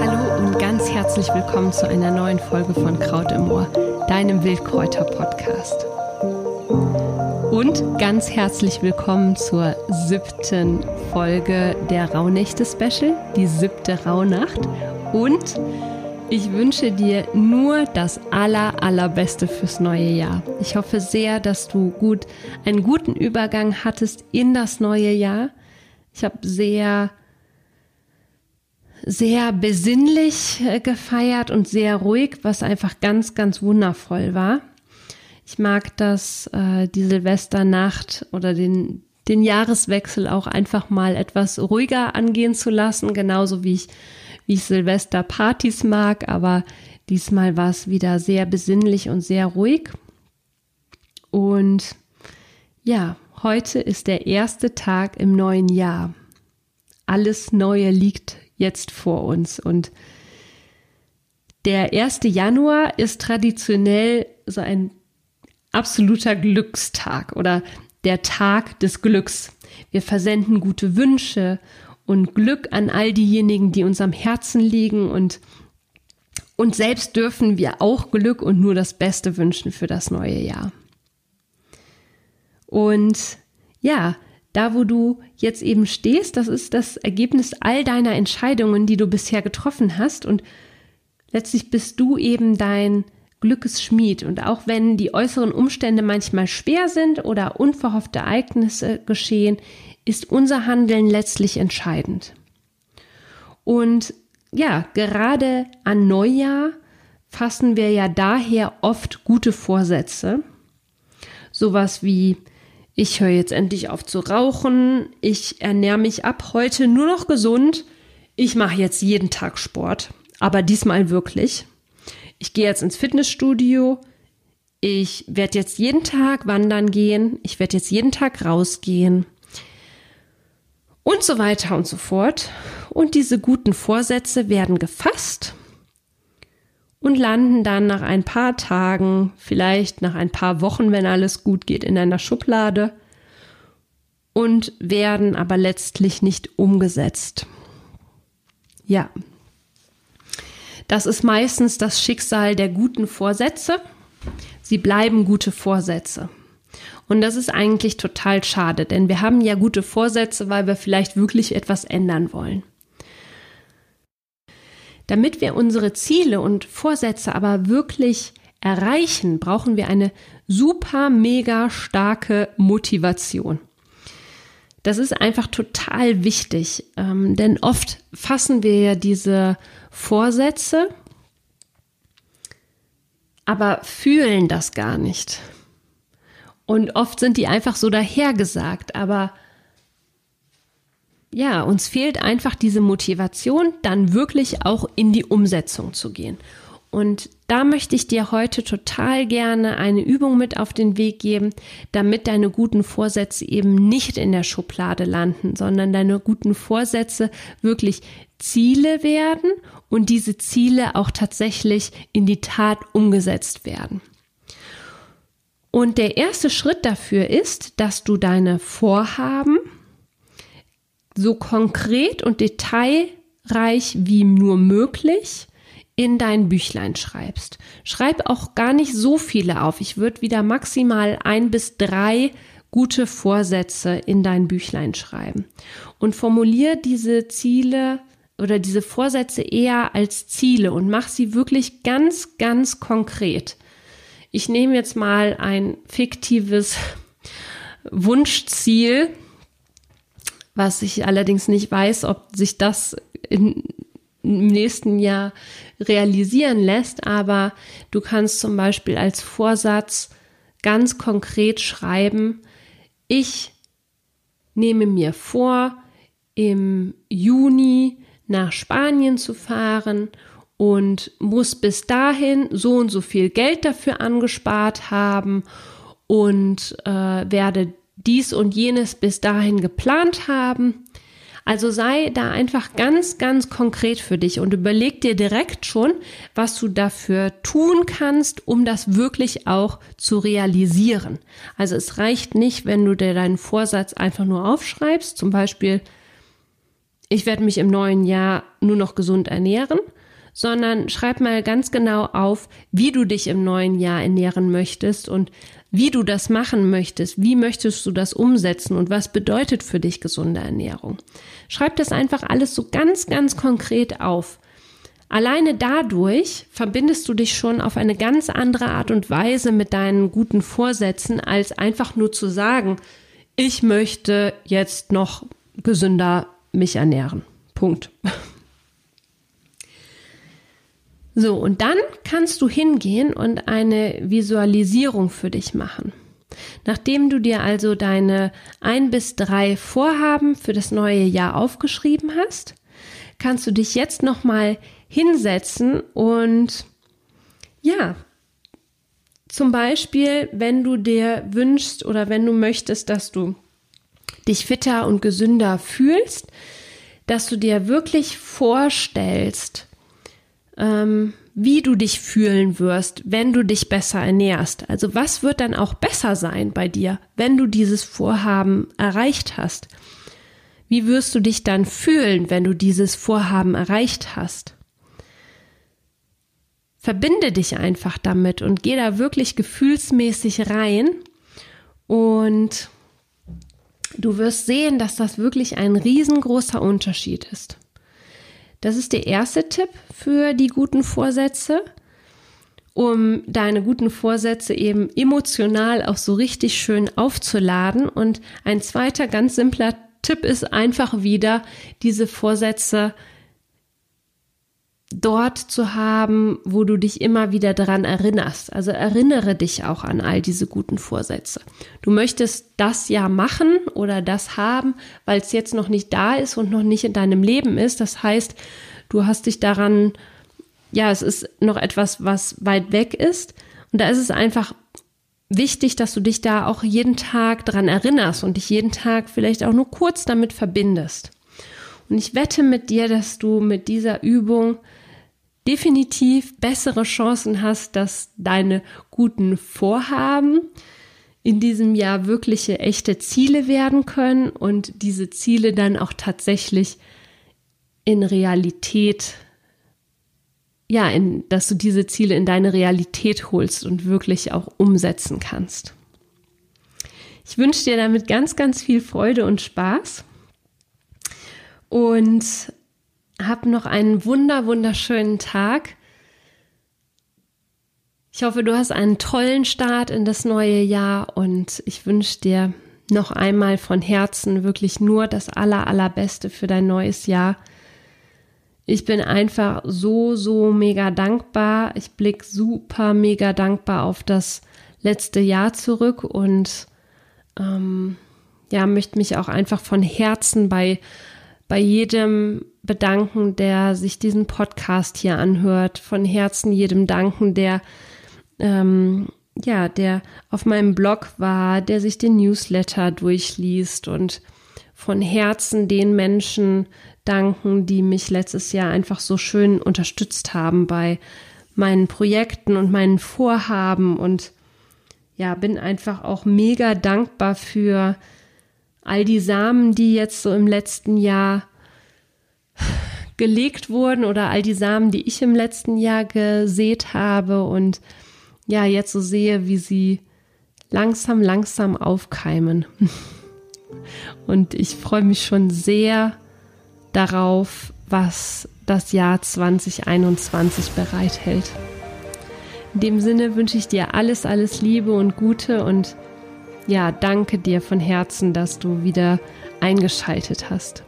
Hallo und ganz herzlich willkommen zu einer neuen Folge von Kraut im Ohr, deinem Wildkräuter-Podcast. Und ganz herzlich willkommen zur siebten Folge der Rauhnächte-Special, die siebte Rauhnacht. Und ich wünsche dir nur das aller, allerbeste fürs neue Jahr. Ich hoffe sehr, dass du gut, einen guten Übergang hattest in das neue Jahr. Ich habe sehr, sehr besinnlich äh, gefeiert und sehr ruhig, was einfach ganz, ganz wundervoll war. Ich mag das, äh, die Silvesternacht oder den, den Jahreswechsel auch einfach mal etwas ruhiger angehen zu lassen, genauso wie ich wie ich Silvesterpartys mag, aber diesmal war es wieder sehr besinnlich und sehr ruhig. Und ja, heute ist der erste Tag im neuen Jahr. Alles Neue liegt jetzt vor uns und der 1. Januar ist traditionell so ein absoluter Glückstag oder der Tag des Glücks. Wir versenden gute Wünsche und Glück an all diejenigen, die uns am Herzen liegen und uns selbst dürfen wir auch Glück und nur das Beste wünschen für das neue Jahr. Und ja, da wo du jetzt eben stehst, das ist das Ergebnis all deiner Entscheidungen, die du bisher getroffen hast und letztlich bist du eben dein Glückesschmied. Und auch wenn die äußeren Umstände manchmal schwer sind oder unverhoffte Ereignisse geschehen, ist unser Handeln letztlich entscheidend. Und ja, gerade an Neujahr fassen wir ja daher oft gute Vorsätze. Sowas wie, ich höre jetzt endlich auf zu rauchen, ich ernähre mich ab heute nur noch gesund, ich mache jetzt jeden Tag Sport, aber diesmal wirklich. Ich gehe jetzt ins Fitnessstudio, ich werde jetzt jeden Tag wandern gehen, ich werde jetzt jeden Tag rausgehen und so weiter und so fort. Und diese guten Vorsätze werden gefasst und landen dann nach ein paar Tagen, vielleicht nach ein paar Wochen, wenn alles gut geht, in einer Schublade und werden aber letztlich nicht umgesetzt. Ja, das ist meistens das Schicksal der guten Vorsätze. Sie bleiben gute Vorsätze. Und das ist eigentlich total schade, denn wir haben ja gute Vorsätze, weil wir vielleicht wirklich etwas ändern wollen. Damit wir unsere Ziele und Vorsätze aber wirklich erreichen, brauchen wir eine super, mega starke Motivation. Das ist einfach total wichtig, ähm, denn oft fassen wir ja diese Vorsätze, aber fühlen das gar nicht. Und oft sind die einfach so dahergesagt, aber ja, uns fehlt einfach diese Motivation, dann wirklich auch in die Umsetzung zu gehen. Und da möchte ich dir heute total gerne eine Übung mit auf den Weg geben, damit deine guten Vorsätze eben nicht in der Schublade landen, sondern deine guten Vorsätze wirklich Ziele werden und diese Ziele auch tatsächlich in die Tat umgesetzt werden. Und der erste Schritt dafür ist, dass du deine Vorhaben so konkret und detailreich wie nur möglich in dein Büchlein schreibst. Schreib auch gar nicht so viele auf. Ich würde wieder maximal ein bis drei gute Vorsätze in dein Büchlein schreiben. Und formulier diese Ziele oder diese Vorsätze eher als Ziele und mach sie wirklich ganz, ganz konkret. Ich nehme jetzt mal ein fiktives Wunschziel, was ich allerdings nicht weiß, ob sich das in, im nächsten Jahr realisieren lässt, aber du kannst zum Beispiel als Vorsatz ganz konkret schreiben, ich nehme mir vor, im Juni nach Spanien zu fahren und muss bis dahin so und so viel Geld dafür angespart haben und äh, werde dies und jenes bis dahin geplant haben. Also sei da einfach ganz, ganz konkret für dich und überleg dir direkt schon, was du dafür tun kannst, um das wirklich auch zu realisieren. Also es reicht nicht, wenn du dir deinen Vorsatz einfach nur aufschreibst, zum Beispiel, ich werde mich im neuen Jahr nur noch gesund ernähren, sondern schreib mal ganz genau auf, wie du dich im neuen Jahr ernähren möchtest und wie du das machen möchtest, wie möchtest du das umsetzen und was bedeutet für dich gesunde Ernährung. Schreib das einfach alles so ganz, ganz konkret auf. Alleine dadurch verbindest du dich schon auf eine ganz andere Art und Weise mit deinen guten Vorsätzen, als einfach nur zu sagen, ich möchte jetzt noch gesünder mich ernähren. Punkt. So, und dann kannst du hingehen und eine Visualisierung für dich machen. Nachdem du dir also deine ein bis drei Vorhaben für das neue Jahr aufgeschrieben hast, kannst du dich jetzt nochmal hinsetzen und ja, zum Beispiel, wenn du dir wünschst oder wenn du möchtest, dass du dich fitter und gesünder fühlst, dass du dir wirklich vorstellst, ähm, wie du dich fühlen wirst, wenn du dich besser ernährst. Also was wird dann auch besser sein bei dir, wenn du dieses Vorhaben erreicht hast? Wie wirst du dich dann fühlen, wenn du dieses Vorhaben erreicht hast? Verbinde dich einfach damit und geh da wirklich gefühlsmäßig rein und du wirst sehen, dass das wirklich ein riesengroßer Unterschied ist. Das ist der erste Tipp für die guten Vorsätze, um deine guten Vorsätze eben emotional auch so richtig schön aufzuladen. Und ein zweiter ganz simpler Tipp ist einfach wieder, diese Vorsätze dort zu haben, wo du dich immer wieder daran erinnerst. Also erinnere dich auch an all diese guten Vorsätze. Du möchtest das ja machen oder das haben, weil es jetzt noch nicht da ist und noch nicht in deinem Leben ist. Das heißt, du hast dich daran, ja, es ist noch etwas, was weit weg ist. Und da ist es einfach wichtig, dass du dich da auch jeden Tag dran erinnerst und dich jeden Tag vielleicht auch nur kurz damit verbindest. Und ich wette mit dir, dass du mit dieser Übung definitiv bessere Chancen hast, dass deine guten Vorhaben in diesem Jahr wirkliche echte Ziele werden können und diese Ziele dann auch tatsächlich in Realität, ja, in, dass du diese Ziele in deine Realität holst und wirklich auch umsetzen kannst. Ich wünsche dir damit ganz, ganz viel Freude und Spaß und hab noch einen wunder, wunderschönen Tag. Ich hoffe, du hast einen tollen Start in das neue Jahr und ich wünsche dir noch einmal von Herzen wirklich nur das aller, allerbeste für dein neues Jahr. Ich bin einfach so, so mega dankbar. Ich blicke super mega dankbar auf das letzte Jahr zurück und ähm, ja, möchte mich auch einfach von Herzen bei, bei jedem bedanken, der sich diesen Podcast hier anhört, von Herzen jedem danken, der ähm, ja, der auf meinem Blog war, der sich den Newsletter durchliest und von Herzen den Menschen danken, die mich letztes Jahr einfach so schön unterstützt haben bei meinen Projekten und meinen Vorhaben und ja, bin einfach auch mega dankbar für all die Samen, die jetzt so im letzten Jahr gelegt wurden oder all die Samen, die ich im letzten Jahr gesät habe und ja, jetzt so sehe, wie sie langsam, langsam aufkeimen. Und ich freue mich schon sehr darauf, was das Jahr 2021 bereithält. In dem Sinne wünsche ich dir alles, alles Liebe und Gute und ja, danke dir von Herzen, dass du wieder eingeschaltet hast.